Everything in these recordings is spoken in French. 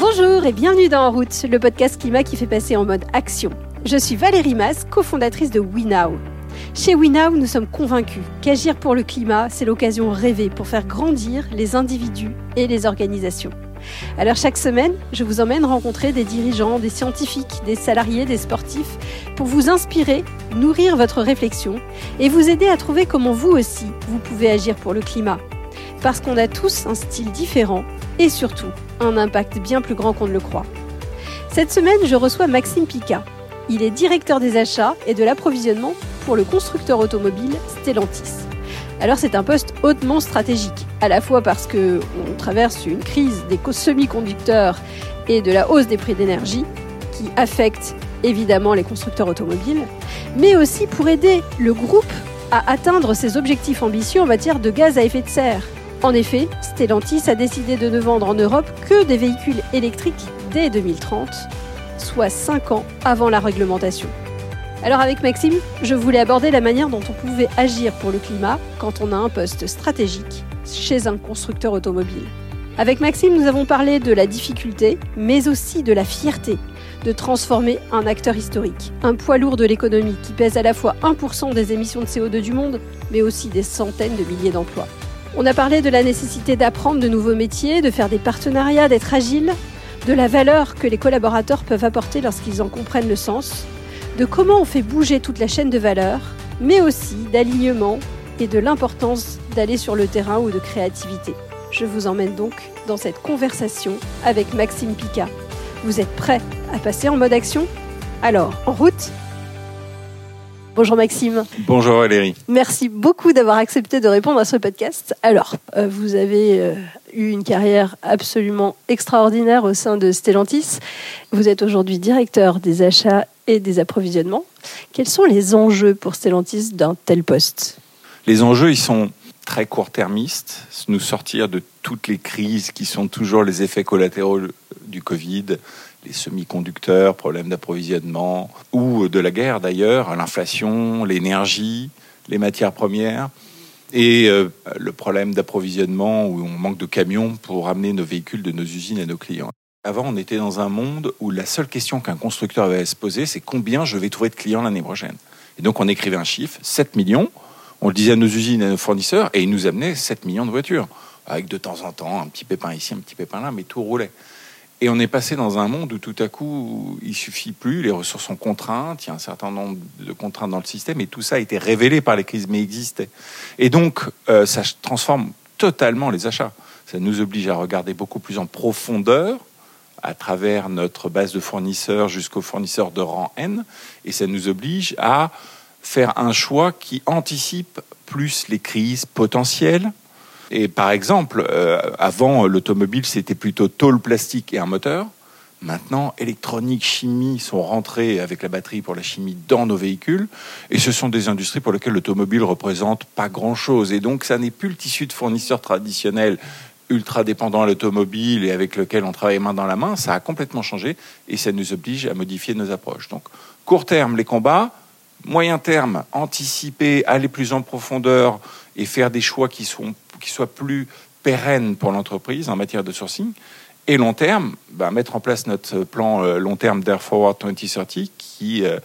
Bonjour et bienvenue dans En route, le podcast climat qui fait passer en mode action. Je suis Valérie Mas, cofondatrice de WeNow. Chez WeNow, nous sommes convaincus qu'agir pour le climat, c'est l'occasion rêvée pour faire grandir les individus et les organisations. Alors chaque semaine, je vous emmène rencontrer des dirigeants, des scientifiques, des salariés, des sportifs, pour vous inspirer, nourrir votre réflexion et vous aider à trouver comment vous aussi, vous pouvez agir pour le climat. Parce qu'on a tous un style différent et surtout un impact bien plus grand qu'on ne le croit. Cette semaine, je reçois Maxime Pica. Il est directeur des achats et de l'approvisionnement pour le constructeur automobile Stellantis. Alors c'est un poste hautement stratégique, à la fois parce que on traverse une crise des semi-conducteurs et de la hausse des prix d'énergie qui affecte évidemment les constructeurs automobiles, mais aussi pour aider le groupe à atteindre ses objectifs ambitieux en matière de gaz à effet de serre. En effet, Stellantis a décidé de ne vendre en Europe que des véhicules électriques dès 2030, soit 5 ans avant la réglementation. Alors avec Maxime, je voulais aborder la manière dont on pouvait agir pour le climat quand on a un poste stratégique chez un constructeur automobile. Avec Maxime, nous avons parlé de la difficulté, mais aussi de la fierté de transformer un acteur historique, un poids lourd de l'économie qui pèse à la fois 1% des émissions de CO2 du monde, mais aussi des centaines de milliers d'emplois. On a parlé de la nécessité d'apprendre de nouveaux métiers, de faire des partenariats, d'être agile, de la valeur que les collaborateurs peuvent apporter lorsqu'ils en comprennent le sens, de comment on fait bouger toute la chaîne de valeur, mais aussi d'alignement et de l'importance d'aller sur le terrain ou de créativité. Je vous emmène donc dans cette conversation avec Maxime Pica. Vous êtes prêts à passer en mode action? Alors, en route Bonjour Maxime. Bonjour Valérie. Merci beaucoup d'avoir accepté de répondre à ce podcast. Alors, euh, vous avez euh, eu une carrière absolument extraordinaire au sein de Stellantis. Vous êtes aujourd'hui directeur des achats et des approvisionnements. Quels sont les enjeux pour Stellantis d'un tel poste? Les enjeux, ils sont très court-termistes, nous sortir de toutes les crises qui sont toujours les effets collatéraux du Covid, les semi-conducteurs, problèmes d'approvisionnement, ou de la guerre d'ailleurs, l'inflation, l'énergie, les matières premières, et euh, le problème d'approvisionnement où on manque de camions pour amener nos véhicules de nos usines à nos clients. Avant, on était dans un monde où la seule question qu'un constructeur avait à se poser, c'est combien je vais trouver de clients l'année prochaine. Et donc on écrivait un chiffre, 7 millions, on le disait à nos usines, à nos fournisseurs, et ils nous amenaient 7 millions de voitures, avec de temps en temps un petit pépin ici, un petit pépin là, mais tout roulait. Et on est passé dans un monde où tout à coup, il suffit plus, les ressources sont contraintes, il y a un certain nombre de contraintes dans le système, et tout ça a été révélé par les crises, mais existait. Et donc, euh, ça transforme totalement les achats. Ça nous oblige à regarder beaucoup plus en profondeur à travers notre base de fournisseurs jusqu'aux fournisseurs de rang N, et ça nous oblige à faire un choix qui anticipe plus les crises potentielles, et par exemple, euh, avant, l'automobile, c'était plutôt tôle plastique et un moteur. Maintenant, électronique, chimie sont rentrés avec la batterie pour la chimie dans nos véhicules. Et ce sont des industries pour lesquelles l'automobile représente pas grand-chose. Et donc, ça n'est plus le tissu de fournisseurs traditionnels ultra dépendant à l'automobile et avec lequel on travaille main dans la main. Ça a complètement changé et ça nous oblige à modifier nos approches. Donc, court terme, les combats. Moyen terme, anticiper, aller plus en profondeur et faire des choix qui sont qui soit plus pérenne pour l'entreprise en matière de sourcing. Et long terme, bah, mettre en place notre plan euh, long terme d'Air Forward 2030 qui euh,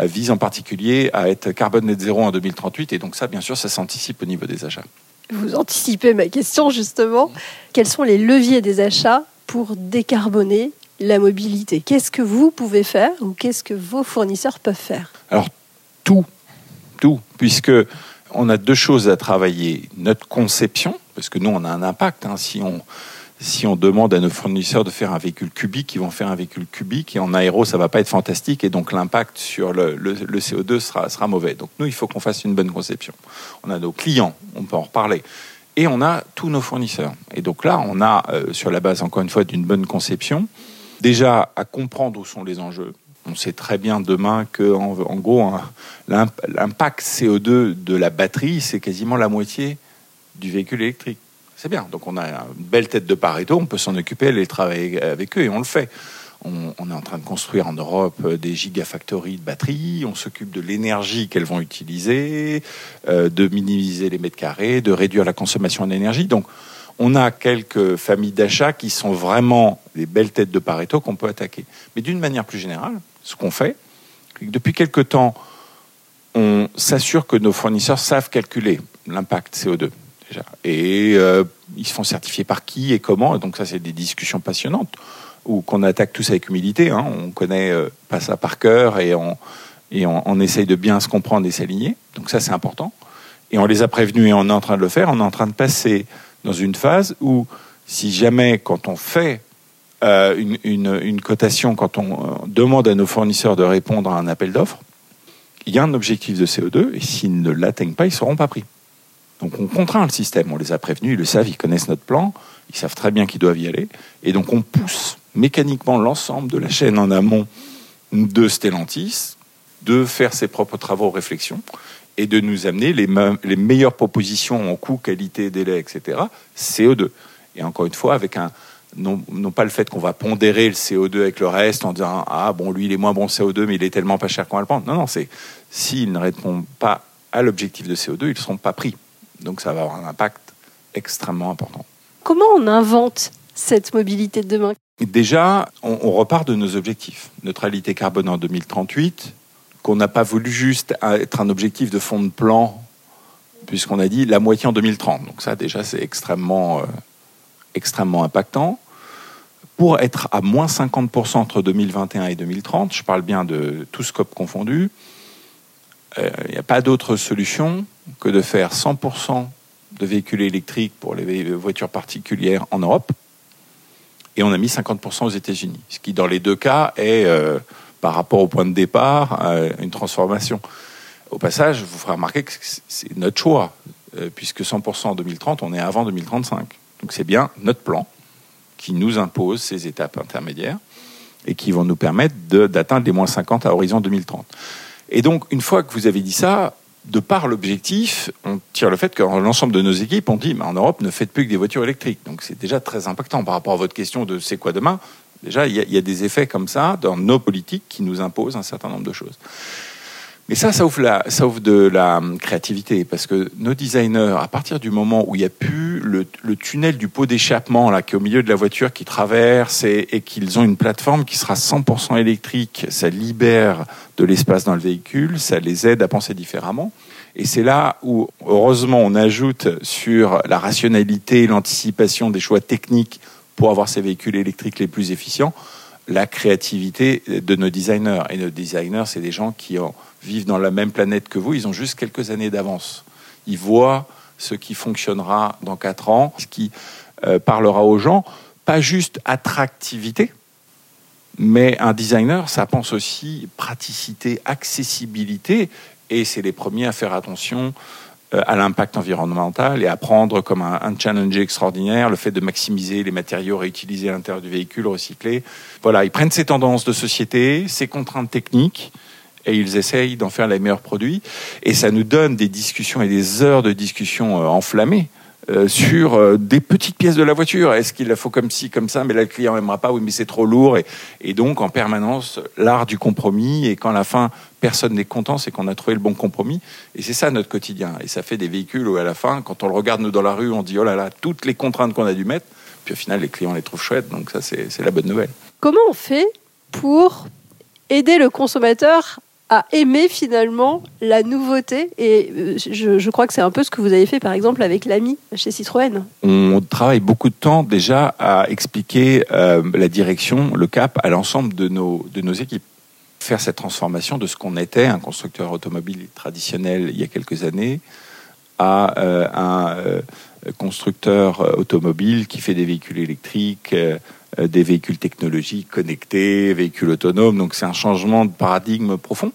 vise en particulier à être carbone net zéro en 2038. Et donc ça, bien sûr, ça s'anticipe au niveau des achats. Vous anticipez ma question justement. Quels sont les leviers des achats pour décarboner la mobilité? Qu'est-ce que vous pouvez faire ou qu'est-ce que vos fournisseurs peuvent faire? Alors tout, tout, puisque on a deux choses à travailler. Notre conception, parce que nous, on a un impact. Hein. si, on, si on demande à nos fournisseurs de faire un véhicule cubique, ils vont faire un véhicule cubique. Et en aéro, ça va pas être fantastique. Et donc, l'impact sur le, CO2 sera, sera mauvais. Donc, nous, il faut qu'on fasse une bonne conception. On a nos clients, on peut en reparler. Et on a tous nos fournisseurs. Et donc là, on a, euh, sur la base, encore une fois, d'une bonne conception, déjà à comprendre où sont les enjeux on sait très bien demain que, en, gros, l'impact CO2 de la batterie, c'est quasiment la moitié du véhicule électrique. C'est bien. Donc, on a une belle tête de Pareto, on peut s'en occuper, aller travailler avec eux, et on le fait. On, est en train de construire en Europe des gigafactories de batteries, on s'occupe de l'énergie qu'elles vont utiliser, euh, de minimiser les mètres carrés, de réduire la consommation d'énergie. Donc, On a quelques familles d'achats qui sont vraiment des belles têtes de Pareto qu'on peut attaquer. Mais d'une manière plus générale, ce qu'on fait, depuis quelque temps, on s'assure que nos fournisseurs savent calculer l'impact CO2. Déjà. Et euh, ils se font certifier par qui et comment. donc ça, c'est des discussions passionnantes ou qu'on attaque tous avec humilité. Hein. On connaît euh, pas ça par cœur et on, et on, essaye de bien se comprendre et s'aligner. Donc ça, c'est important. Et on les a prévenus et on est en train de le faire. On est en train de passer dans une phase où, si jamais, quand on fait euh, une, une, cotation, quand on demande à nos fournisseurs de répondre à un appel d'offres, il y a un objectif de CO2 et s'ils ne l'atteignent pas, ils ne seront pas pris. Donc on contraint le système, on les a prévenus, ils le savent, ils connaissent notre plan, ils savent très bien qu'ils doivent y aller. Et donc on pousse mécaniquement l'ensemble de la chaîne en amont de Stellantis de faire ses propres travaux, réflexions et de nous amener les, les meilleures propositions en coût, qualité, délai, etc. CO2. Et encore une fois, avec un, non, non, pas le fait qu'on va pondérer le CO2 avec le reste en disant ah bon lui il est moins bon CO2 mais il est tellement pas cher qu'on va le prendre. Non non c'est s'ils ne répondent pas à l'objectif de CO2 ils ne seront pas pris. Donc ça va avoir un impact extrêmement important. Comment on invente cette mobilité de demain? Déjà on, on, repart de nos objectifs. Neutralité carbone en 2038 qu'on n'a pas voulu juste être un objectif de fond de plan puisqu'on a dit la moitié en 2030. Donc ça déjà c'est extrêmement euh, extrêmement impactant. Pour être à moins 50% entre 2021 et 2030, je parle bien de tout scope confondu, il euh, n'y a pas d'autre solution que de faire 100% de véhicules électriques pour les voitures particulières en Europe. Et on a mis 50% aux États-Unis. Ce qui, dans les deux cas, est, euh, par rapport au point de départ, euh, une transformation. Au passage, vous ferai remarquer que c'est notre choix, puisque 100% en 2030, on est avant 2035. Donc c'est bien notre plan qui nous impose ces étapes intermédiaires et qui vont nous permettre d'atteindre les moins 50 à horizon 2030. Et donc, une fois que vous avez dit ça, de par l'objectif, on tire le fait que l'ensemble de nos équipes ont dit, mais en Europe, ne faites plus que des voitures électriques. Donc c'est déjà très impactant par rapport à votre question de c'est quoi demain. Déjà, il y, y, a des effets comme ça dans nos politiques qui nous imposent un certain nombre de choses. Mais ça, ça ouvre, la, ça ouvre de la créativité, parce que nos designers, à partir du moment où il n'y a plus le, tunnel du pot d'échappement là, qui est au milieu de la voiture, qui traverse, et, et qu'ils ont une plateforme qui sera 100% électrique, ça libère de l'espace dans le véhicule, ça les aide à penser différemment. Et c'est là où, heureusement, on ajoute sur la rationalité, l'anticipation des choix techniques pour avoir ces véhicules électriques les plus efficients, la créativité de nos designers. Et nos designers, c'est des gens qui vivent dans la même planète que vous, ils ont juste quelques années d'avance. Ils voient ce qui fonctionnera dans quatre ans, ce qui euh, parlera aux gens, pas juste attractivité, mais un designer, ça pense aussi praticité, accessibilité, et c'est les premiers à faire attention à l'impact environnemental et à prendre comme un, challenge extraordinaire le fait de maximiser les matériaux réutilisés à l'intérieur du véhicule, recyclés. Voilà, ils prennent ces tendances de société, ces contraintes techniques, et ils essayent d'en faire les meilleurs produits. Et ça nous donne des discussions et des heures de discussion euh, enflammées euh, sur euh, des petites pièces de la voiture. Est-ce qu'il la faut comme ci, comme ça, mais là le client n'aimera pas, oui mais c'est trop lourd. Et, donc en permanence, l'art du compromis. Et quand à la fin, personne n'est content, c'est qu'on a trouvé le bon compromis. Et c'est ça notre quotidien. Et ça fait des véhicules où à la fin, quand on le regarde nous dans la rue, on dit oh là là, toutes les contraintes qu'on a dû mettre. Puis au final, les clients les trouvent chouettes. Donc ça, c'est la bonne nouvelle. Comment on fait pour aider le consommateur à aimer finalement la nouveauté. Et euh, je, crois que c'est un peu ce que vous avez fait par exemple avec l'ami chez Citroën. On travaille beaucoup de temps déjà à expliquer euh, la direction, le cap à l'ensemble de nos, de nos équipes. Faire cette transformation de ce qu'on était, un constructeur automobile traditionnel il y a quelques années, à euh, un constructeur automobile qui fait des véhicules électriques, des véhicules technologiques connectés, véhicules autonomes. Donc c'est un changement de paradigme profond.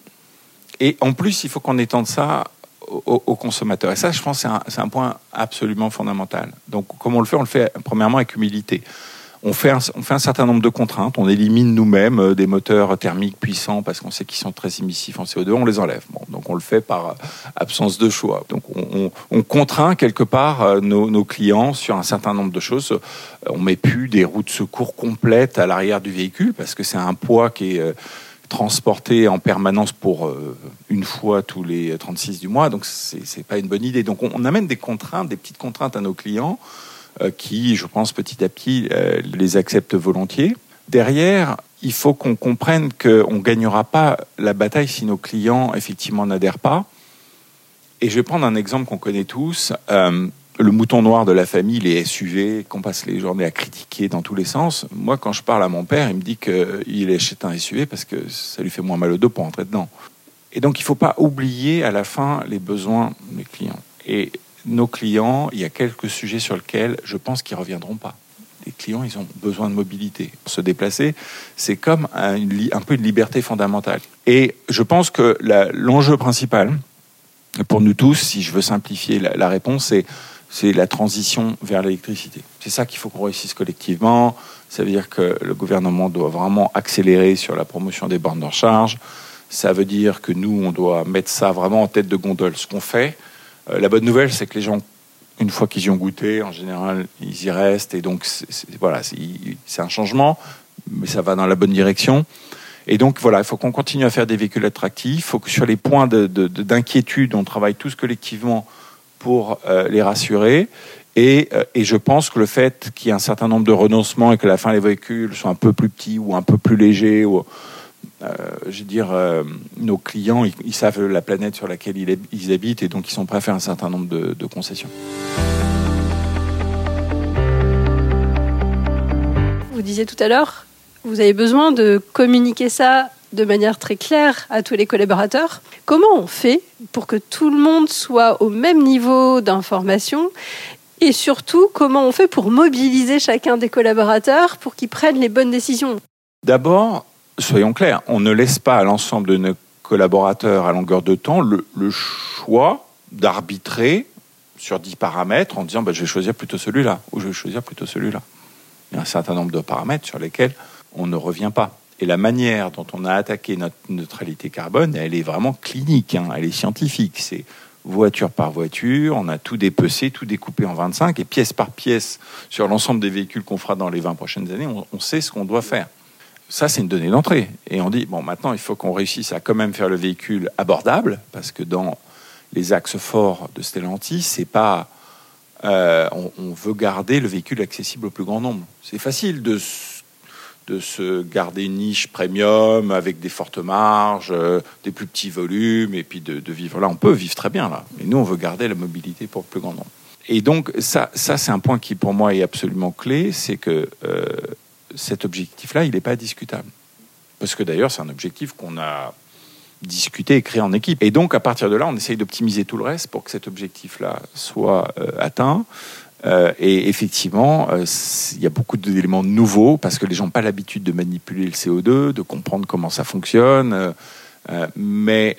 Et en plus, il faut qu'on étende ça aux, consommateurs. Et ça, je pense, c'est un, un, point absolument fondamental. Donc, comment on le fait On le fait premièrement avec humilité. On fait, un, certain nombre de contraintes. On élimine nous-mêmes euh, des moteurs thermiques puissants parce qu'on sait qu'ils sont très émissifs en CO2. On les enlève. Donc, on le fait par euh, absence de choix. Donc, on, on, on contraint quelque part euh, nos, clients sur un certain nombre de choses. On met plus des roues de secours complètes à l'arrière du véhicule parce que c'est un poids qui est transporté en permanence pour une fois tous les 36 du mois, donc c'est pas une bonne idée. Donc on, on, amène des contraintes, des petites contraintes à nos clients qui, je pense, petit à petit, les acceptent volontiers. Derrière, il faut qu'on comprenne qu'on ne gagnera pas la bataille si nos clients, effectivement, n'adhèrent pas. Et je vais prendre un exemple qu'on connaît tous. Euh, le mouton noir de la famille, les SUV, qu'on passe les journées à critiquer dans tous les sens. Moi, quand je parle à mon père, il me dit qu'il achète un SUV parce que ça lui fait moins mal au dos pour entrer dedans. Et donc, il ne faut pas oublier à la fin les besoins des clients. Et nos clients, il y a quelques sujets sur lesquels je pense qu'ils ne reviendront pas les clients, ils ont besoin de mobilité. Se déplacer, c'est comme un, un, peu une liberté fondamentale. Et je pense que l'enjeu principal, pour nous tous, si je veux simplifier la, réponse, c'est c'est la transition vers l'électricité. C'est ça qu'il faut qu'on réussisse collectivement. Ça veut dire que le gouvernement doit vraiment accélérer sur la promotion des bornes de recharge. Ça veut dire que nous, on doit mettre ça vraiment en tête de gondole. Ce qu'on fait, la bonne nouvelle, c'est que les gens une fois qu'ils y ont goûté, en général, ils y restent. Et donc, voilà, c'est un changement, mais ça va dans la bonne direction. Et donc, voilà, il faut qu'on continue à faire des véhicules attractifs. Il faut que sur les points d'inquiétude, de, on travaille tous collectivement pour euh, les rassurer. Et, euh, et, je pense que le fait qu'il y ait un certain nombre de renoncements et que la fin les véhicules soient un peu plus petits ou un peu plus légers, euh, je veux dire, euh, nos clients, ils, savent la planète sur laquelle ils, habitent et donc ils sont prêts à faire un certain nombre de, concessions. Vous disiez tout à l'heure, vous avez besoin de communiquer ça de manière très claire à tous les collaborateurs. Comment on fait pour que tout le monde soit au même niveau d'information? Et surtout, comment on fait pour mobiliser chacun des collaborateurs pour qu'ils prennent les bonnes décisions? D'abord, soyons clairs, on ne laisse pas à l'ensemble de nos collaborateurs à longueur de temps le, choix d'arbitrer sur 10 paramètres en disant bah, je vais choisir plutôt celui-là ou je vais choisir plutôt celui-là. Il y a un certain nombre de paramètres sur lesquels on ne revient pas. Et la manière dont on a attaqué notre neutralité carbone, elle est vraiment clinique, hein, elle est scientifique. C'est voiture par voiture, on a tout dépecé, tout découpé en 25, et pièce par pièce, sur l'ensemble des véhicules qu'on fera dans les 20 prochaines années, on sait ce qu'on doit faire ça, c'est une donnée d'entrée. Et on dit, bon, maintenant, il faut qu'on réussisse à quand même faire le véhicule abordable, parce que dans les axes forts de Stellantis, c'est pas. Euh, on, veut garder le véhicule accessible au plus grand nombre. C'est facile de, de se garder une niche premium avec des fortes marges, euh, des plus petits volumes, et puis de, vivre là. On peut vivre très bien là, mais nous, on veut garder la mobilité pour le plus grand nombre. Et donc, ça, ça c'est un point qui, pour moi, est absolument clé, c'est que euh, cet objectif-là, il n'est pas discutable. Parce que d'ailleurs, c'est un objectif qu'on a discuté et créé en équipe. Et donc, à partir de là, on essaye d'optimiser tout le reste pour que cet objectif-là soit euh, atteint. Euh, et effectivement, euh, il y a beaucoup d'éléments nouveaux parce que les gens n'ont pas l'habitude de manipuler le CO2, de comprendre comment ça fonctionne. mais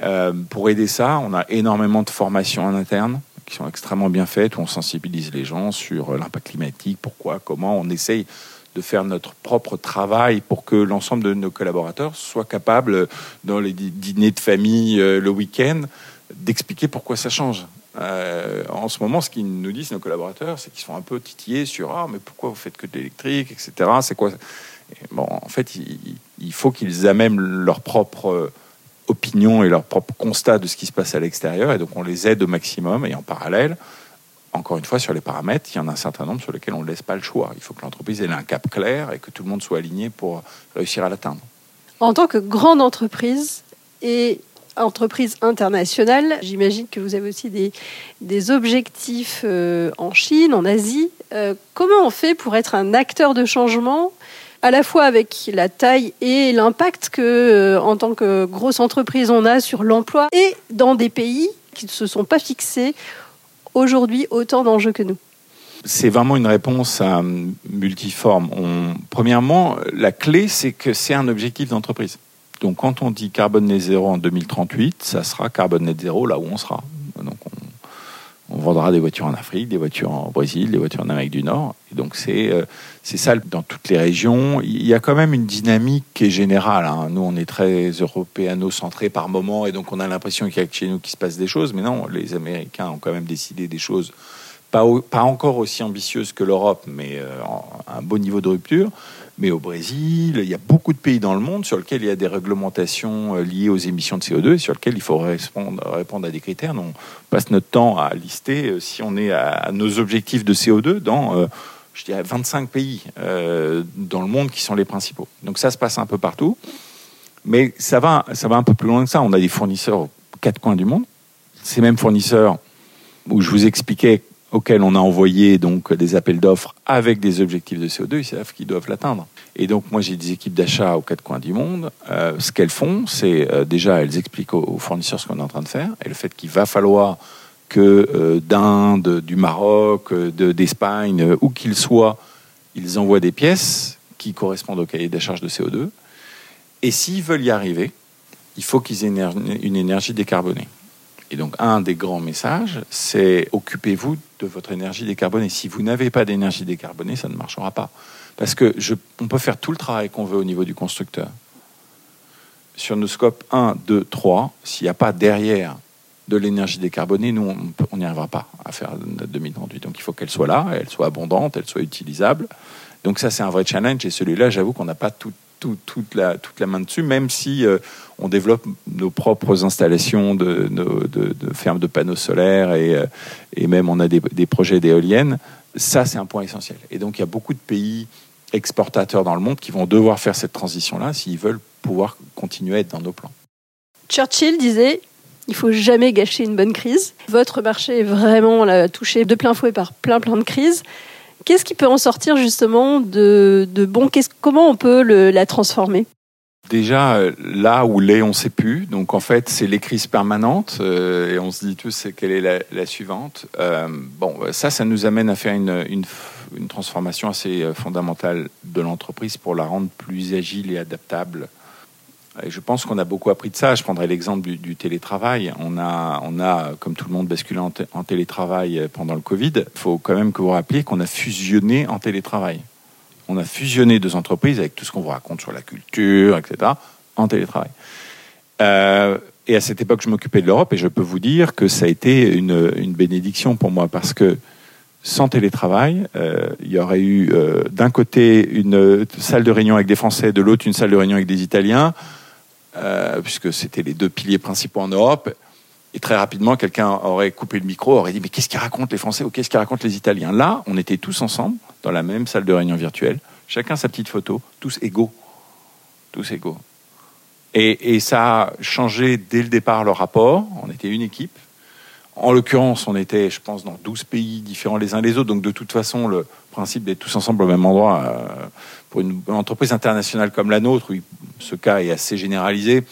pour aider ça, on a énormément de formations en interne qui sont extrêmement bien faites, où on sensibilise les gens sur l'impact climatique, pourquoi, comment. On essaye de faire notre propre travail pour que l'ensemble de nos collaborateurs soient capables, dans les dîners de famille euh, le week-end, d'expliquer pourquoi ça change. Euh, en ce moment, ce qu'ils nous disent, nos collaborateurs, c'est qu'ils sont un peu titillés sur Ah, mais pourquoi vous faites que de l'électrique, etc. C'est quoi Bon, en fait, il, faut qu'ils amènent leur propre opinion et leur propre constat de ce qui se passe à l'extérieur, et donc on les aide au maximum, et en parallèle, encore une fois, sur les paramètres, il y en a un certain nombre sur lesquels on ne laisse pas le choix. Il faut que l'entreprise ait un cap clair et que tout le monde soit aligné pour réussir à l'atteindre. En tant que grande entreprise et entreprise internationale, j'imagine que vous avez aussi des, des objectifs euh, en Chine, en Asie. Euh, comment on fait pour être un acteur de changement à la fois avec la taille et l'impact que, euh, en tant que grosse entreprise, on a sur l'emploi et dans des pays qui ne se sont pas fixés aujourd'hui autant d'enjeux que nous c'est vraiment une réponse multiforme. premièrement, la clé, c'est que c'est un objectif d'entreprise. Donc, quand on dit carbone net zéro en 2038, ça sera carbone net zéro là où on sera. Donc, on vendra des voitures en Afrique, des voitures en Brésil, des voitures en Amérique du Nord. Donc c'est euh, c'est ça dans toutes les régions. Il y a quand même une dynamique qui est générale. Hein. Nous, on est très européano-centrés par moment, et donc on a l'impression qu'il y a que chez nous qui se passe des choses. Mais non, les Américains ont quand même décidé des choses pas, pas encore aussi ambitieuses que l'Europe, mais euh, un beau niveau de rupture. mais au Brésil, il y a beaucoup de pays dans le monde sur lesquels il y a des réglementations euh, liées aux émissions de CO2 et sur lesquels il faut répondre, répondre à des critères. on passe notre temps à lister euh, si on est à, nos objectifs de CO2 dans, je dirais, 25 pays dans le monde qui sont les principaux. Donc ça se passe un peu partout, mais ça va, ça va un peu plus loin que ça. On a des fournisseurs aux quatre coins du monde. Ces mêmes fournisseurs où je vous expliquais auxquels on a envoyé donc des appels d'offres avec des objectifs de CO2, ils savent qu'ils doivent l'atteindre. Et donc moi j'ai des équipes d'achat aux quatre coins du monde. Euh, ce qu'elles font, c'est euh, déjà elles expliquent aux, fournisseurs ce qu'on est en train de faire et le fait qu'il va falloir que euh, d'Inde, du Maroc, d'Espagne, où qu'ils soient, ils envoient des pièces qui correspondent au cahier des charges de CO2. Et s'ils veulent y arriver, il faut qu'ils aient une énergie décarbonée. Et donc, un des grands messages, c'est occupez-vous de votre énergie décarbonée. Si vous n'avez pas d'énergie décarbonée, ça ne marchera pas. Parce que je, on peut faire tout le travail qu'on veut au niveau du constructeur. Sur nos scopes 1, 2, 3, s'il n'y a pas derrière de l'énergie décarbonée, nous, on n'y arrivera pas à faire notre 2038. Donc, il faut qu'elle soit là, elle soit abondante, elle soit utilisable. Donc, ça, c'est un vrai challenge. Et celui-là, j'avoue qu'on n'a pas tout, toute, la, toute la main dessus, même si euh, on développe nos propres installations de, fermes de panneaux solaires et, euh, et même on a des, des projets d'éoliennes. Ça, c'est un point essentiel. Et donc, il y a beaucoup de pays exportateurs dans le monde qui vont devoir faire cette transition-là s'ils veulent pouvoir continuer à être dans nos plans. Churchill disait il faut jamais gâcher une bonne crise. Votre marché est vraiment touché de plein fouet par plein plein de crises. Qu'est-ce qui peut en sortir justement de, bon? Comment on peut la transformer? Déjà, euh, là où l'est, on ne sait plus. Donc, en fait, c'est les crises permanentes. Euh, et on se dit tous, quelle est la, suivante? Euh, Bon, ça, ça nous amène à faire une, une transformation assez fondamentale de l'entreprise pour la rendre plus agile et adaptable et je pense qu'on a beaucoup appris de ça. Je prendrai l'exemple du, télétravail. On a, on a, comme tout le monde, basculé en, télétravail pendant le Covid. Il faut quand même que vous rappeliez qu'on a fusionné en télétravail. On a fusionné deux entreprises avec tout ce qu'on vous raconte sur la culture, etc., en télétravail. Euh, et à cette époque, je m'occupais de l'Europe et je peux vous dire que ça a été une, une bénédiction pour moi parce que sans télétravail, euh, il y aurait eu euh, d'un côté une salle de réunion avec des Français, de l'autre une salle de réunion avec des Italiens. Euh, puisque c'était les deux piliers principaux en Europe. Et très rapidement, quelqu'un aurait coupé le micro, aurait dit Mais qu'est-ce qu'ils racontent les Français? Ou qu'est-ce qu'ils racontent les Italiens Là, on était tous ensemble, dans la même salle de réunion virtuelle, chacun sa petite photo, tous égaux. Tous égaux. Et, et ça a changé dès le départ le rapport. On était une équipe. En l'occurrence, on était, je pense, dans 12 pays différents les uns les autres. Donc, de toute façon, le principe d'être tous ensemble au même endroit, euh, pour une, entreprise internationale comme la nôtre, où ce cas est assez généralisé,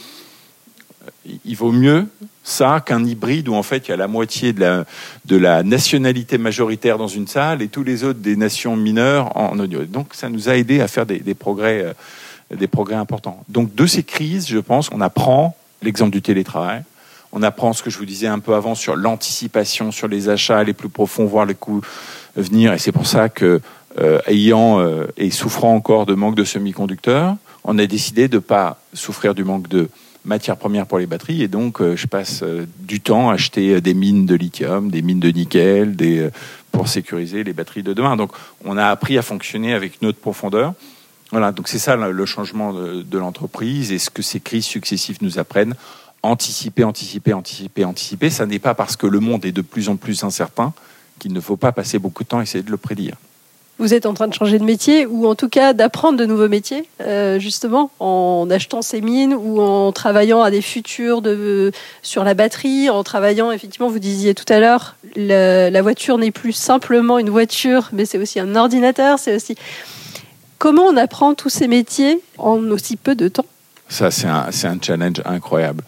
il vaut mieux ça qu'un hybride où en fait il y a la moitié de la, nationalité majoritaire dans une salle et tous les autres des nations mineures en audio. Donc ça nous a aidé à faire des, progrès, euh, des progrès importants. Donc de ces crises, je pense, on apprend l'exemple du télétravail, on apprend ce que je vous disais un peu avant sur l'anticipation, sur les achats les plus profonds, voir les coûts venir. Et c'est pour ça que, euh, ayant euh, et souffrant encore de manque de semi-conducteurs, on a décidé de ne pas souffrir du manque de matières premières pour les batteries. Et donc, euh, je passe du temps à acheter des mines de lithium, des mines de nickel, pour sécuriser les batteries de demain. Donc, on a appris à fonctionner avec notre profondeur. Voilà, donc c'est ça le changement de l'entreprise et ce que ces crises successives nous apprennent anticiper, anticiper, anticiper, anticiper. Ça n'est pas parce que le monde est de plus en plus incertain qu'il ne faut pas passer beaucoup de temps à essayer de le prédire. Vous êtes en train de changer de métier ou en tout cas d'apprendre de nouveaux métiers, euh, justement, en achetant ces mines ou en travaillant à des futurs sur la batterie, en travaillant, effectivement, vous disiez tout à l'heure, la, voiture n'est plus simplement une voiture, mais c'est aussi un ordinateur, c'est aussi... Comment on apprend tous ces métiers en aussi peu de temps? Ça, c'est un, challenge incroyable.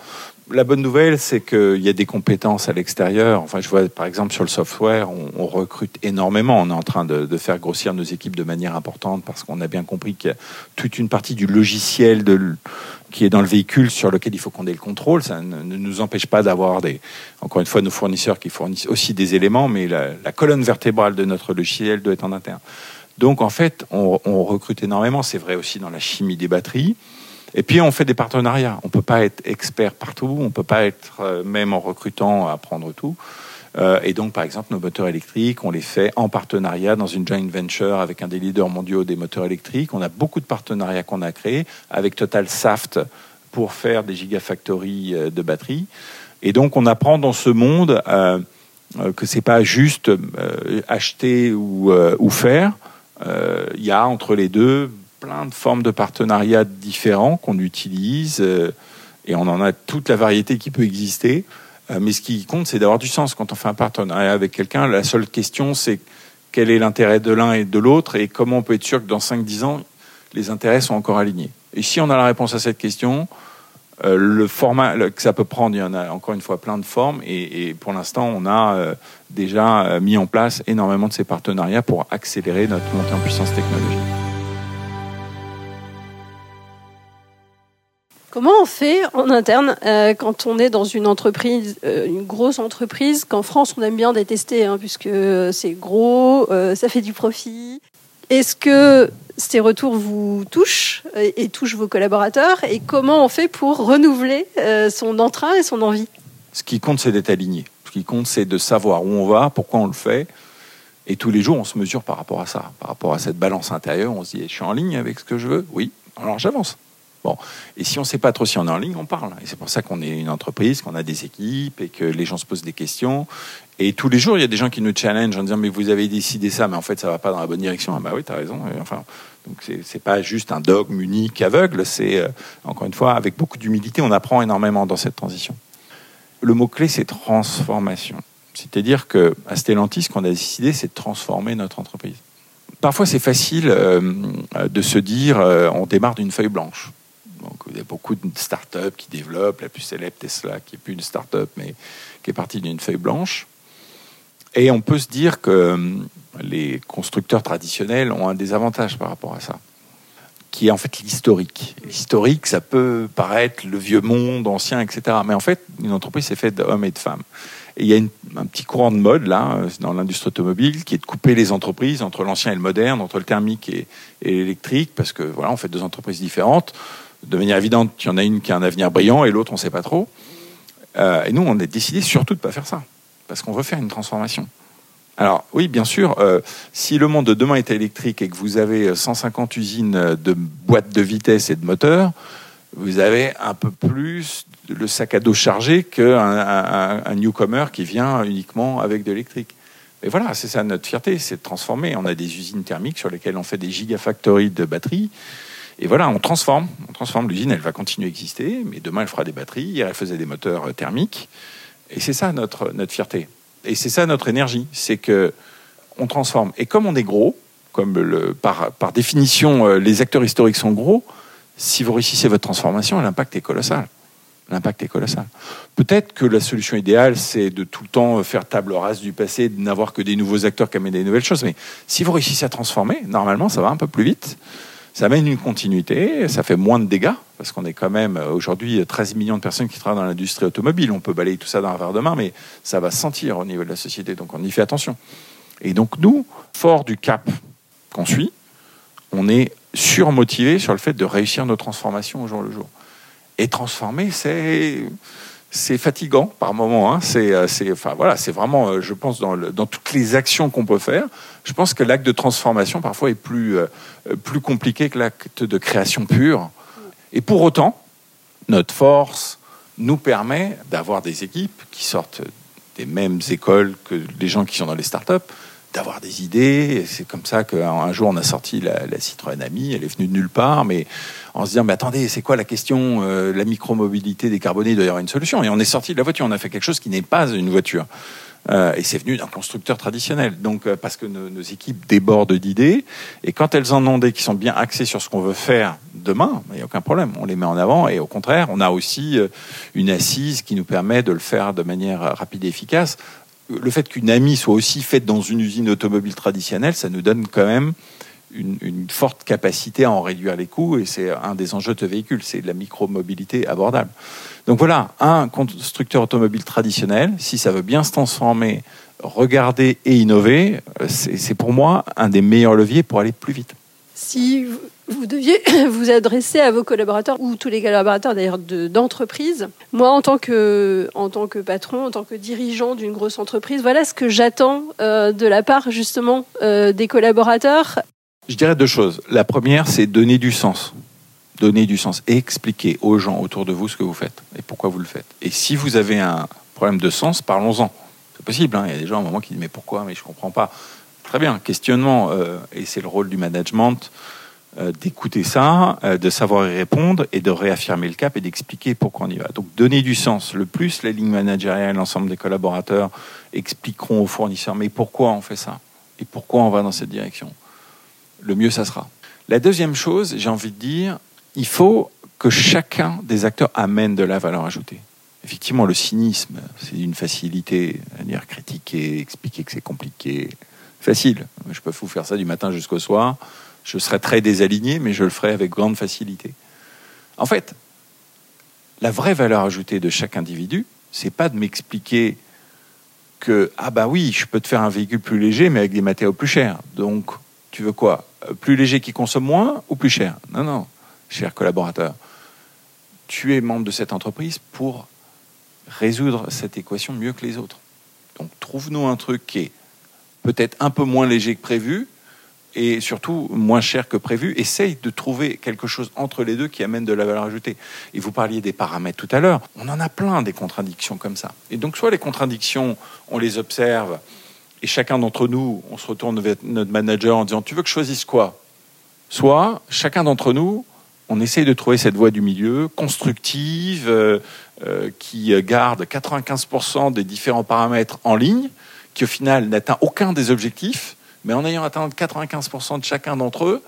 La bonne nouvelle, c'est qu'il y a des compétences à l'extérieur. Enfin, je vois, par exemple, sur le software, on, recrute énormément. On est en train de, faire grossir nos équipes de manière importante parce qu'on a bien compris qu'il y a toute une partie du logiciel qui est dans le véhicule sur lequel il faut qu'on ait le contrôle. Ça ne, nous empêche pas d'avoir des, encore une fois, nos fournisseurs qui fournissent aussi des éléments, mais la, colonne vertébrale de notre logiciel doit être en interne. Donc, en fait, on recrute énormément. C'est vrai aussi dans la chimie des batteries. Et puis on fait des partenariats. On peut pas être expert partout, on peut pas être euh, même en recrutant à apprendre tout. Euh, et donc, par exemple, nos moteurs électriques, on les fait en partenariat dans une joint venture avec un des leaders mondiaux des moteurs électriques. On a beaucoup de partenariats qu'on a créés avec Total Saft pour faire des gigafactories euh, de batteries. Et donc, on apprend dans ce monde euh, que c'est pas juste acheter ou faire. Il y a entre les deux plein de formes de partenariats différents qu'on utilise et on en a toute la variété qui peut exister. Euh, mais ce qui compte, c'est d'avoir du sens quand on fait un partenariat avec quelqu'un. La seule question, c'est quel est l'intérêt de l'un et de l'autre et comment on peut être sûr que dans 5-10 ans, les intérêts sont encore alignés. Et si on a la réponse à cette question, euh, le format que ça peut prendre, il y en a encore une fois plein de formes. Et, pour l'instant, on a euh, déjà mis en place énormément de ces partenariats pour accélérer notre montée en puissance technologique. Comment on fait en interne euh, quand on est dans une entreprise, euh, une grosse entreprise qu'en France on aime bien détester hein, puisque c'est gros, euh, ça fait du profit. Est-ce que ces retours vous touchent et, touchent vos collaborateurs? Et comment on fait pour renouveler son entrain et son envie? Ce qui compte, c'est d'être aligné. Ce qui compte, c'est de savoir où on va, pourquoi on le fait. Et tous les jours, on se mesure par rapport à ça, par rapport à cette balance intérieure. On se dit, je suis en ligne avec ce que je veux? Oui, alors j'avance. Et si on ne sait pas trop si on est en ligne, on parle. Et c'est pour ça qu'on est une entreprise, qu'on a des équipes et que les gens se posent des questions. Et tous les jours, il y a des gens qui nous challengent en disant Mais vous avez décidé ça, mais en fait, ça ne va pas dans la bonne direction. Ah, bah oui, tu as raison. enfin, donc, c'est pas juste un dogme unique, aveugle. C'est, euh, encore une fois, avec beaucoup d'humilité, on apprend énormément dans cette transition. Le mot-clé, c'est transformation. C'est-à-dire que à Stellantis, ce qu'on a décidé, c'est de transformer notre entreprise. Parfois, c'est facile euh, de se dire euh, on démarre d'une feuille blanche. Donc, il y a beaucoup de startups qui développent, la plus célèbre Tesla, qui n'est plus une startup, mais qui est partie d'une feuille blanche. Et on peut se dire que hum, les constructeurs traditionnels ont un désavantage par rapport à ça, qui est en fait l'historique. L'historique, ça peut paraître le vieux monde, ancien, etc. Mais en fait, une entreprise, c'est faite d'hommes et de femmes. Et il y a un petit courant de mode, là, dans l'industrie automobile, qui est de couper les entreprises entre l'ancien et le moderne, entre le thermique et, et l'électrique, parce que voilà, on fait deux entreprises différentes de manière évidente, il y en a une qui a un avenir brillant et l'autre, on ne sait pas trop. Euh, et nous, on a décidé surtout de ne pas faire ça, parce qu'on veut faire une transformation. Alors oui, bien sûr, euh, si le monde de demain est électrique et que vous avez 150 usines de boîtes de vitesse et de moteurs, vous avez un peu plus le sac à dos chargé qu'un un, newcomer qui vient uniquement avec de l'électrique. Et voilà, c'est ça notre fierté, c'est de transformer. On a des usines thermiques sur lesquelles on fait des gigafactories de batteries. Et voilà, on transforme. On transforme l'usine, elle va continuer à exister, mais demain elle fera des batteries, hier elle faisait des moteurs euh, thermiques. Et c'est ça notre, notre fierté. Et c'est ça notre énergie, c'est que on transforme. Et comme on est gros, comme par, par définition euh, les acteurs historiques sont gros, si vous réussissez votre transformation, l'impact est colossal. L'impact est colossal. Peut-être que la solution idéale, c'est de tout le temps faire table rase du passé, de n'avoir que des nouveaux acteurs qui amènent des nouvelles choses. Mais si vous réussissez à transformer, normalement, ça va un peu plus vite. Ça amène une continuité, ça fait moins de dégâts, parce qu'on est quand même euh, aujourd'hui 13 millions de personnes qui travaillent dans l'industrie automobile. On peut balayer tout ça dans un verre de main, mais ça va se sentir au niveau de la société, donc on y fait attention. Et donc nous, fort du cap qu'on suit, on est surmotivé sur le fait de réussir nos transformations au jour le jour. Et transformer, c'est c'est fatigant par moment. Hein. C'est, euh, enfin voilà, c'est vraiment, euh, je pense, dans, dans toutes les actions qu'on peut faire, je pense que l'acte de transformation parfois est plus euh, plus compliqué que l'acte de création pure. Et pour autant, notre force nous permet d'avoir des équipes qui sortent des mêmes écoles que les gens qui sont dans les startups, d'avoir des idées. C'est comme ça qu'un jour on a sorti la, la, Citroën Ami. Elle est venue de nulle part, mais en se disant mais attendez, c'est quoi la question euh, La micromobilité décarbonée il doit y avoir une solution. Et on est sorti de la voiture. On a fait quelque chose qui n'est pas une voiture. Euh, et c'est venu d'un constructeur traditionnel. Donc euh, parce que nos, nos, équipes débordent d'idées et quand elles en ont des qui sont bien axées sur ce qu'on veut faire demain, il n'y a aucun problème. On les met en avant et au contraire, on a aussi euh, une assise qui nous permet de le faire de manière rapide et efficace le fait qu'une amie soit aussi faite dans une usine automobile traditionnelle, ça nous donne quand même une, forte capacité à en réduire les coûts et c'est un des enjeux de ce véhicule, c'est la micromobilité abordable. Donc voilà, un constructeur automobile traditionnel, si ça veut bien se transformer, regarder et innover, c'est pour moi un des meilleurs leviers pour aller plus vite. Si vous deviez vous adresser à vos collaborateurs ou tous les collaborateurs d'ailleurs d'entreprise. Moi, en tant que en tant que patron, en tant que dirigeant d'une grosse entreprise, voilà ce que j'attends euh, de la part justement euh, des collaborateurs. Je dirais deux choses. La première, c'est donner du sens, donner du sens et expliquer aux gens autour de vous ce que vous faites et pourquoi vous le faites. Et si vous avez un problème de sens, parlons-en. C'est possible. Hein. Il y a des gens à un moment qui disent mais pourquoi? Mais je comprends pas. Très bien, questionnement. Euh, et c'est le rôle du management euh, d'écouter ça, euh, de savoir y répondre et de réaffirmer le cap et d'expliquer pourquoi on y va. Donc donner du sens. Le plus les lignes managériales, l'ensemble des collaborateurs expliqueront aux fournisseurs mais pourquoi on fait ça? Et pourquoi on va dans cette direction? Le mieux ça sera. La deuxième chose, j'ai envie de dire, il faut que chacun des acteurs amène de la valeur ajoutée. Effectivement, le cynisme, c'est une facilité à dire critiquer, expliquer que c'est compliqué. Facile. Je peux vous faire ça du matin jusqu'au soir je serais très désaligné, mais je le ferai avec grande facilité. En fait, la vraie valeur ajoutée de chaque individu, c'est pas de m'expliquer que ah bah oui, je peux te faire un véhicule plus léger, mais avec des matériaux plus chers. Donc, tu veux quoi Plus léger qui consomme moins ou plus cher? Non, non, cher collaborateur. Tu es membre de cette entreprise pour résoudre cette équation mieux que les autres. Donc, trouve-nous un truc qui est peut-être un peu moins léger que prévu, et surtout moins cher que prévu. Essaye de trouver quelque chose entre les deux qui amène de la valeur ajoutée. Et vous parliez des paramètres tout à l'heure. On en a plein des contradictions comme ça. Et donc, soit les contradictions, on les observe, et chacun d'entre nous, on se retourne vers notre manager en disant Tu veux que je choisisse quoi? Soit chacun d'entre nous, on essaye de trouver cette voie du milieu constructive euh, euh, qui garde 95% des différents paramètres en ligne, qui au final n'atteint aucun des objectifs mais en ayant atteint 95% de chacun d'entre eux,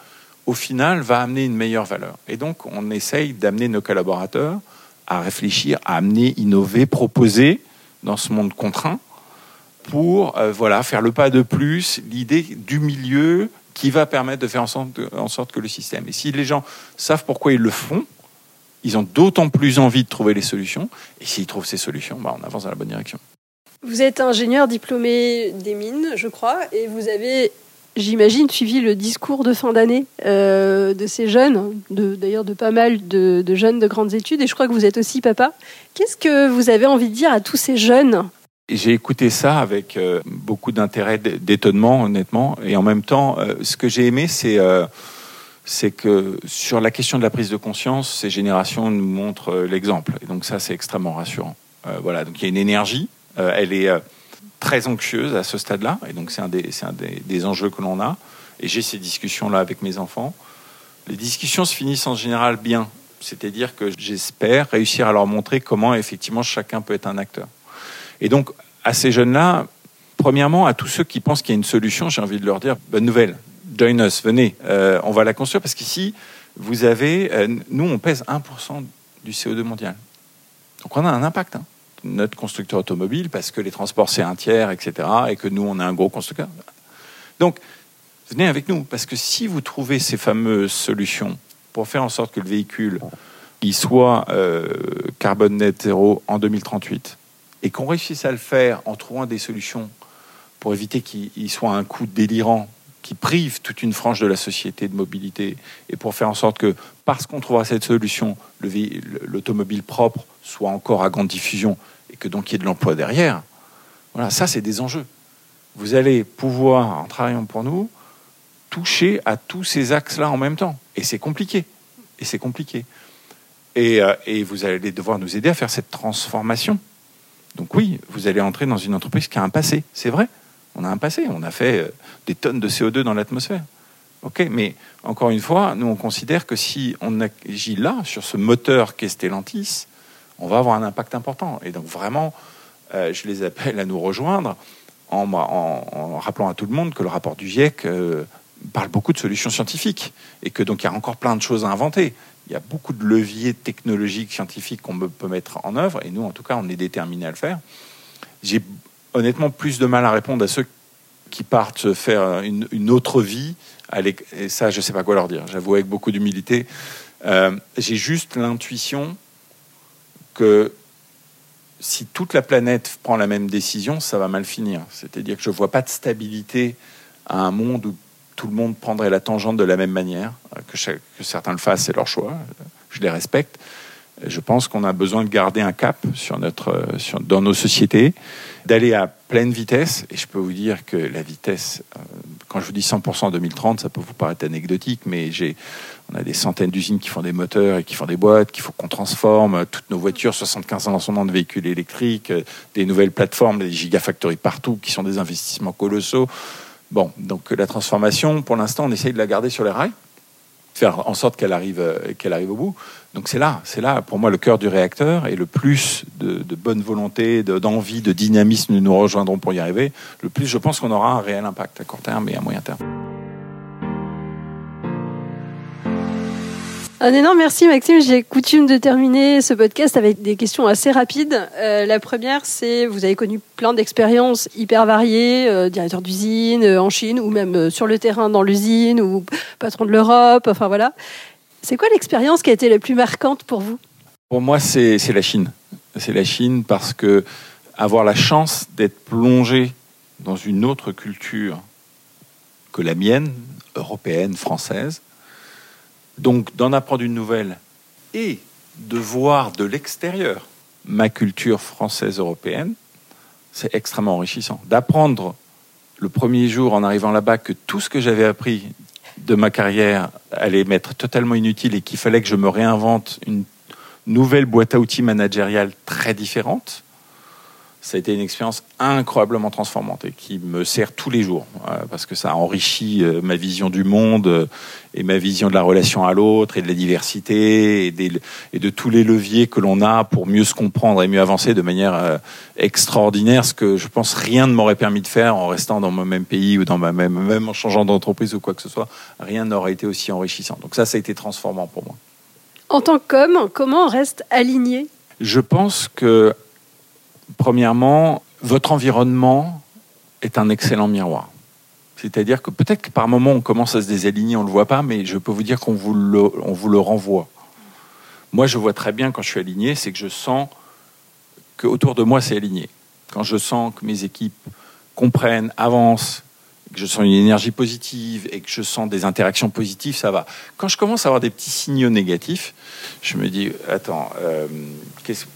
au final, va amener une meilleure valeur. Et donc, on essaye d'amener nos collaborateurs à réfléchir, à amener, innover, proposer dans ce monde contraint pour euh, voilà, faire le pas de plus, l'idée du milieu qui va permettre de faire en sorte, que le système. Et si les gens savent pourquoi ils le font, ils ont d'autant plus envie de trouver les solutions. Et s'ils trouvent ces solutions, bah, on avance dans la bonne direction. Vous êtes ingénieur diplômé des mines, je crois, et vous avez, j'imagine, suivi le discours de fin d'année euh, de ces jeunes, d'ailleurs de, pas mal de, jeunes de grandes études, et je crois que vous êtes aussi papa. Qu'est-ce que vous avez envie de dire à tous ces jeunes j'ai écouté ça avec euh, beaucoup d'intérêt, d'étonnement, honnêtement. Et en même temps, euh, ce que j'ai aimé, c'est c'est que sur la question de la prise de conscience, ces générations nous montrent l'exemple. Et donc ça, c'est extrêmement rassurant. voilà, donc il y a une énergie euh, elle est euh, très anxieuse à ce stade-là, et donc c'est un des, enjeux que l'on a. Et j'ai ces discussions-là avec mes enfants. Les discussions se finissent en général bien, c'est-à-dire que j'espère réussir à leur montrer comment effectivement chacun peut être un acteur. Et donc à ces jeunes-là, premièrement, à tous ceux qui pensent qu'il y a une solution, j'ai envie de leur dire bonne nouvelle, join us, venez, euh, on va la construire parce qu'ici, vous avez, nous on pèse 1% du CO2 mondial. Donc on a un impact. Hein notre constructeur automobile parce que les transports c'est un tiers, etc. Et que nous on est un gros constructeur. Donc venez avec nous parce que si vous trouvez ces fameuses solutions pour faire en sorte que le véhicule soit euh, carbone net zéro en 2038 et qu'on réussisse à le faire en trouvant des solutions pour éviter qu'il soit un coût délirant qui prive toute une frange de la société de mobilité et pour faire en sorte que, parce qu'on trouvera cette solution, l'automobile propre soit encore à grande diffusion et que donc il y ait de l'emploi derrière. Voilà, ça c'est des enjeux. Vous allez pouvoir, en travaillant pour nous, toucher à tous ces axes-là en même temps. Et c'est compliqué. Et c'est compliqué. Et, euh, et, vous allez devoir nous aider à faire cette transformation. Donc oui, vous allez entrer dans une entreprise qui a un passé, c'est vrai. On a un passé, on a fait euh, des tonnes de CO2 dans l'atmosphère. Ok, mais encore une fois, nous on considère que si on agit là, sur ce moteur qu'est Stellantis, on va avoir un impact important. Et donc vraiment, euh, je les appelle à nous rejoindre en, rappelant à tout le monde que le rapport du GIEC euh, parle beaucoup de solutions scientifiques et que donc il y a encore plein de choses à inventer. Il y a beaucoup de leviers technologiques, scientifiques qu'on peut mettre en œuvre et nous, en tout cas, on est déterminés à le faire. J'ai honnêtement plus de mal à répondre à ceux qui partent faire une, autre vie. Et ça, je ne sais pas quoi leur dire. J'avoue avec beaucoup d'humilité. Euh, j'ai juste l'intuition que si toute la planète prend la même décision, ça va mal finir. C'est-à-dire que je ne vois pas de stabilité à un monde où tout le monde prendrait la tangente de la même manière. Que, que certains le fassent, c'est leur choix. Je les respecte. Je pense qu'on a besoin de garder un cap sur notre, sur, dans nos sociétés, d'aller à pleine vitesse. Et je peux vous dire que la vitesse, euh, quand je vous dis 100% en 2030, ça peut vous paraître anecdotique, mais j'ai, on a des centaines d'usines qui font des moteurs et qui font des boîtes, qu'il faut qu'on transforme. Toutes nos voitures, 75 ans dans son an de véhicules électriques, euh, des nouvelles plateformes, des gigafactories partout, qui sont des investissements colossaux. Bon, donc la transformation, pour l'instant, on essaye de la garder sur les rails faire en sorte qu'elle arrive, arrive au bout. Donc c'est là, c'est là pour moi le cœur du réacteur et le plus de, bonne volonté, d'envie, de, dynamisme nous nous rejoindrons pour y arriver, le plus je pense qu'on aura un réel impact à court terme et à moyen terme. Un énorme merci Maxime. J'ai coutume de terminer ce podcast avec des questions assez rapides. Euh, la première, c'est vous avez connu plein d'expériences hyper variées, euh, directeur d'usine euh, en Chine ou même sur le terrain dans l'usine ou patron de l'Europe. Enfin voilà. C'est quoi l'expérience qui a été la plus marquante pour vous? Pour moi, c'est la Chine. C'est la Chine parce que avoir la chance d'être plongé dans une autre culture que la mienne, européenne, française, donc d'en apprendre une nouvelle et de voir de l'extérieur ma culture française européenne, c'est extrêmement enrichissant. D'apprendre le premier jour en arrivant là-bas que tout ce que j'avais appris de ma carrière allait m'être totalement inutile et qu'il fallait que je me réinvente une nouvelle boîte à outils managériale très différente, ça a été une expérience incroyablement transformante et qui me sert tous les jours euh, parce que ça enrichit euh, ma vision du monde euh, et ma vision de la relation à l'autre et de la diversité et, de tous les leviers que l'on a pour mieux se comprendre et mieux avancer de manière extraordinaire, ce que je pense rien ne m'aurait permis de faire en restant dans mon même pays ou dans ma même, même en changeant d'entreprise ou quoi que ce soit. Rien n'aurait été aussi enrichissant. Donc ça, ça a été transformant pour moi. En tant qu'homme, comment on reste aligné? Je pense que Premièrement, votre environnement est un excellent miroir. C'est-à-dire que peut-être que par moment on commence à se désaligner, on ne le voit pas, mais je peux vous dire qu'on vous le, on vous le renvoie. Moi, je vois très bien quand je suis aligné, c'est que je sens que autour de moi c'est aligné. Quand je sens que mes équipes comprennent, avancent, que je sens une énergie positive et que je sens des interactions positives, ça va. Quand je commence à avoir des petits signaux négatifs, je me dis attends, euh,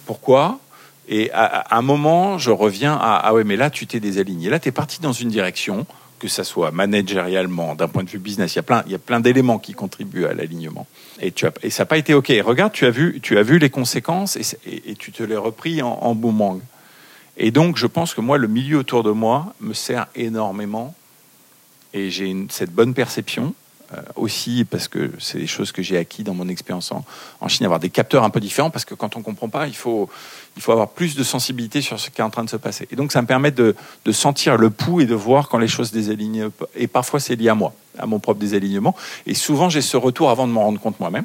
pourquoi et à, un moment, je reviens à ah ouais, mais là, tu t'es désaligné. Là, tu es parti dans une direction, que ça soit managérialement, d'un point de vue business. Il y a plein, plein d'éléments qui contribuent à l'alignement. Et, et ça n'a pas été OK. Regarde, tu as vu, tu as vu les conséquences et, tu te les repris en, en boomerang. Et donc, je pense que moi, le milieu autour de moi me sert énormément. Et j'ai cette bonne perception aussi parce que c'est des choses que j'ai acquis dans mon expérience en, en, Chine, avoir des capteurs un peu différents parce que quand on comprend pas, il faut, il faut avoir plus de sensibilité sur ce qui est en train de se passer. Et donc ça me permet de, de sentir le pouls et de voir quand les choses désalignent. Et parfois c'est lié à moi, à mon propre désalignement. Et souvent j'ai ce retour avant de m'en rendre compte moi-même.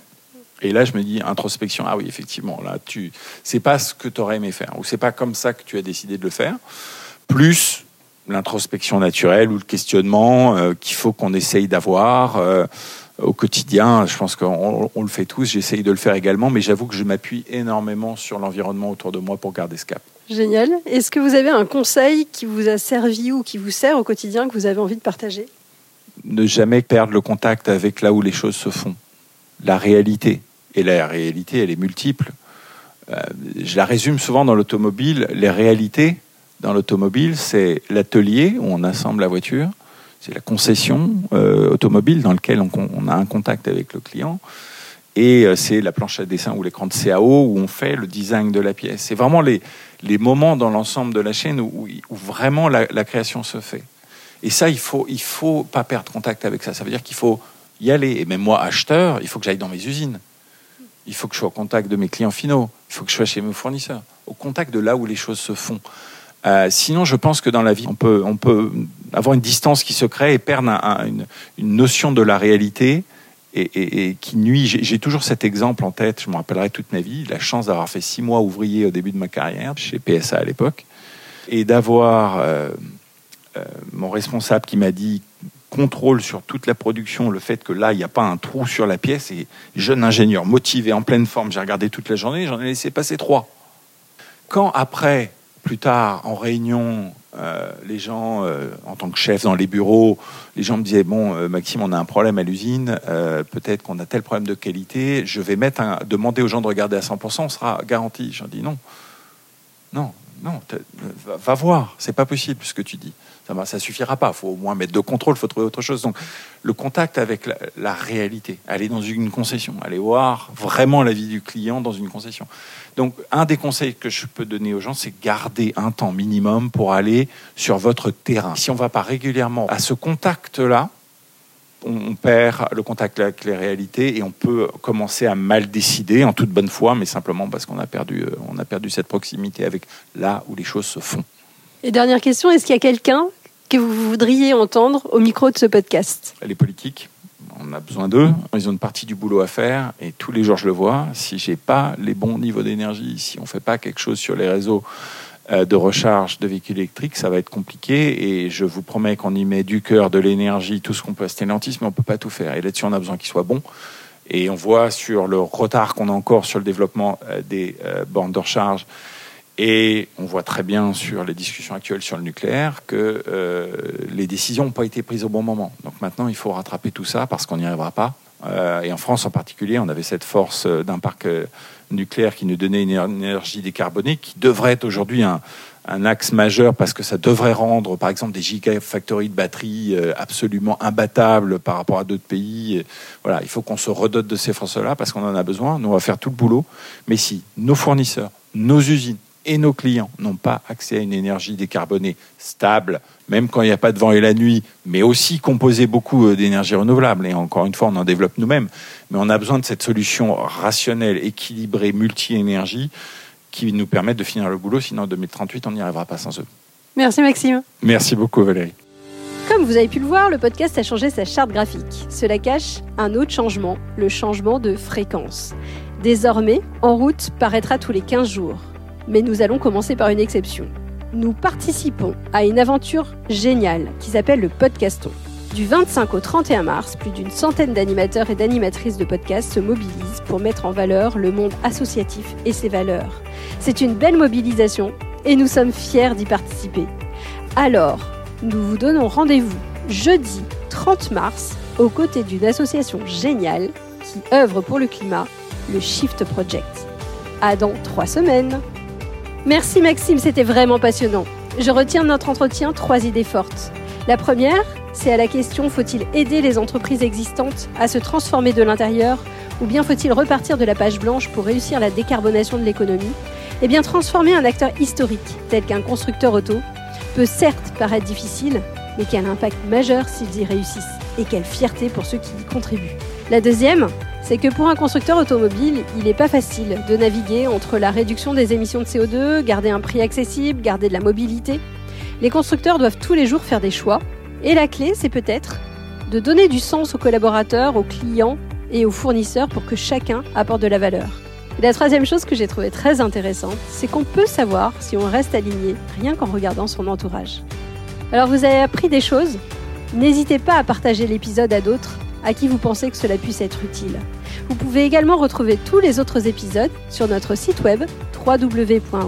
Et là, je me dis introspection. Ah oui, effectivement, là, tu, c'est pas ce que tu aurais aimé faire, ou c'est pas comme ça que tu as décidé de le faire. Plus l'introspection naturelle ou le questionnement euh, qu'il faut qu'on essaye d'avoir euh, au quotidien. Je pense qu'on le fait tous, j'essaye de le faire également, mais j'avoue que je m'appuie énormément sur l'environnement autour de moi pour garder ce cap. Génial. Est-ce que vous avez un conseil qui vous a servi ou qui vous sert au quotidien que vous avez envie de partager? Ne jamais perdre le contact avec là où les choses se font. La réalité. Et la réalité, elle est multiple. Euh, je la résume souvent dans l'automobile. Les réalités, dans l'automobile, c'est l'atelier où on assemble la voiture, c'est la concession euh, automobile dans laquelle on, a un contact avec le client, et euh, c'est la planche à dessin ou l'écran de CAO où on fait le design de la pièce. C'est vraiment les, moments dans l'ensemble de la chaîne où, vraiment la, la, création se fait. Et ça, il faut, il faut pas perdre contact avec ça. Ça veut dire qu'il faut y aller. Et même moi, acheteur, il faut que j'aille dans mes usines. Il faut que je sois au contact de mes clients finaux. Il faut que je sois chez mes fournisseurs. Au contact de là où les choses se font. Euh, sinon, je pense que dans la vie, on peut, avoir une distance qui se crée et perdre une, notion de la réalité et, qui nuit. J'ai toujours cet exemple en tête, je me rappellerai toute ma vie, la chance d'avoir fait six mois ouvrier au début de ma carrière, chez PSA à l'époque, et d'avoir euh, euh, mon responsable qui m'a dit contrôle sur toute la production, le fait que là, il n'y a pas un trou sur la pièce, et jeune ingénieur motivé, en pleine forme, j'ai regardé toute la journée, j'en ai laissé passer trois. Quand après, plus tard, en réunion, euh, les gens, euh, en tant que chef dans les bureaux, les gens me disaient bon, euh, Maxime, on a un problème à l'usine, peut-être qu'on a tel problème de qualité, je vais mettre un, demander aux gens de regarder à 100%, on sera garanti. J'en dis non, non, non, va, va voir, c'est pas possible ce que tu dis ça ne suffira pas. Il faut au moins mettre de contrôle, il faut trouver autre chose. Donc, le contact avec la, réalité, aller dans une concession, aller voir vraiment la vie du client dans une concession. Donc, un des conseils que je peux donner aux gens, c'est garder un temps minimum pour aller sur votre terrain. Si on ne va pas régulièrement à ce contact-là, on perd le contact avec les réalités et on peut commencer à mal décider en toute bonne foi, mais simplement parce qu'on a perdu, euh, on a perdu cette proximité avec là où les choses se font. Et dernière question, est-ce qu'il y a quelqu'un que vous voudriez entendre au micro de ce podcast? Les politiques, on a besoin d'eux. Ils ont une partie du boulot à faire et tous les jours je le vois. Si j'ai pas les bons niveaux d'énergie, si on fait pas quelque chose sur les réseaux euh, de recharge de véhicules électriques, ça va être compliqué. Et je vous promets qu'on y met du cœur, de l'énergie, tout ce qu'on peut à Stellantis, mais on peut pas tout faire. Et là-dessus, on a besoin qu'il soit bon. Et on voit sur le retard qu'on a encore sur le développement euh, des euh, bornes de recharge et on voit très bien sur les discussions actuelles sur le nucléaire que euh, les décisions n'ont pas été prises au bon moment. Donc maintenant, il faut rattraper tout ça parce qu'on n'y arrivera pas. Euh, et en France en particulier, on avait cette force euh, d'un parc nucléaire qui nous donnait une énergie décarbonée qui devrait être aujourd'hui un, un, axe majeur parce que ça devrait rendre, par exemple, des gigafactories de batteries absolument imbattables par rapport à d'autres pays. Voilà, il faut qu'on se redote de ces forces-là parce qu'on en a besoin. Nous, on va faire tout le boulot. Mais si nos fournisseurs, nos usines, et nos clients n'ont pas accès à une énergie décarbonée stable, même quand il n'y a pas de vent et la nuit, mais aussi composée beaucoup euh, d'énergie renouvelable. Et encore une fois, on en développe nous-mêmes. Mais on a besoin de cette solution rationnelle, équilibrée, multi-énergie, qui nous permette de finir le boulot. Sinon, en 2038, on n'y arrivera pas sans eux. Merci Maxime. Merci beaucoup Valérie. Comme vous avez pu le voir, le podcast a changé sa charte graphique. Cela cache un autre changement, le changement de fréquence. Désormais, En route paraîtra tous les 15 jours mais nous allons commencer par une exception. Nous participons à une aventure géniale qui s'appelle le Podcaston. Du 25 au 31 mars, plus d'une centaine d'animateurs et d'animatrices de podcasts se mobilisent pour mettre en valeur le monde associatif et ses valeurs. C'est une belle mobilisation et nous sommes fiers d'y participer. Alors, nous vous donnons rendez-vous jeudi 30 mars aux côtés d'une association géniale qui œuvre pour le climat, le Shift Project. À dans trois semaines! Merci Maxime, c'était vraiment passionnant. Je retiens de notre entretien trois idées fortes. La première, c'est à la question faut-il aider les entreprises existantes à se transformer de l'intérieur ou bien faut-il repartir de la page blanche pour réussir la décarbonation de l'économie? Eh bien, transformer un acteur historique tel qu'un constructeur auto peut certes paraître difficile, mais quel impact majeur s'ils y réussissent et quelle fierté pour ceux qui y contribuent. La deuxième, c'est que pour un constructeur automobile, il n'est pas facile de naviguer entre la réduction des émissions de CO2, garder un prix accessible, garder de la mobilité. Les constructeurs doivent tous les jours faire des choix, et la clé, c'est peut-être de donner du sens aux collaborateurs, aux clients et aux fournisseurs pour que chacun apporte de la valeur. Et la troisième chose que j'ai trouvée très intéressante, c'est qu'on peut savoir si on reste aligné rien qu'en regardant son entourage. Alors vous avez appris des choses N'hésitez pas à partager l'épisode à d'autres à qui vous pensez que cela puisse être utile. Vous pouvez également retrouver tous les autres épisodes sur notre site web www.wenow.com.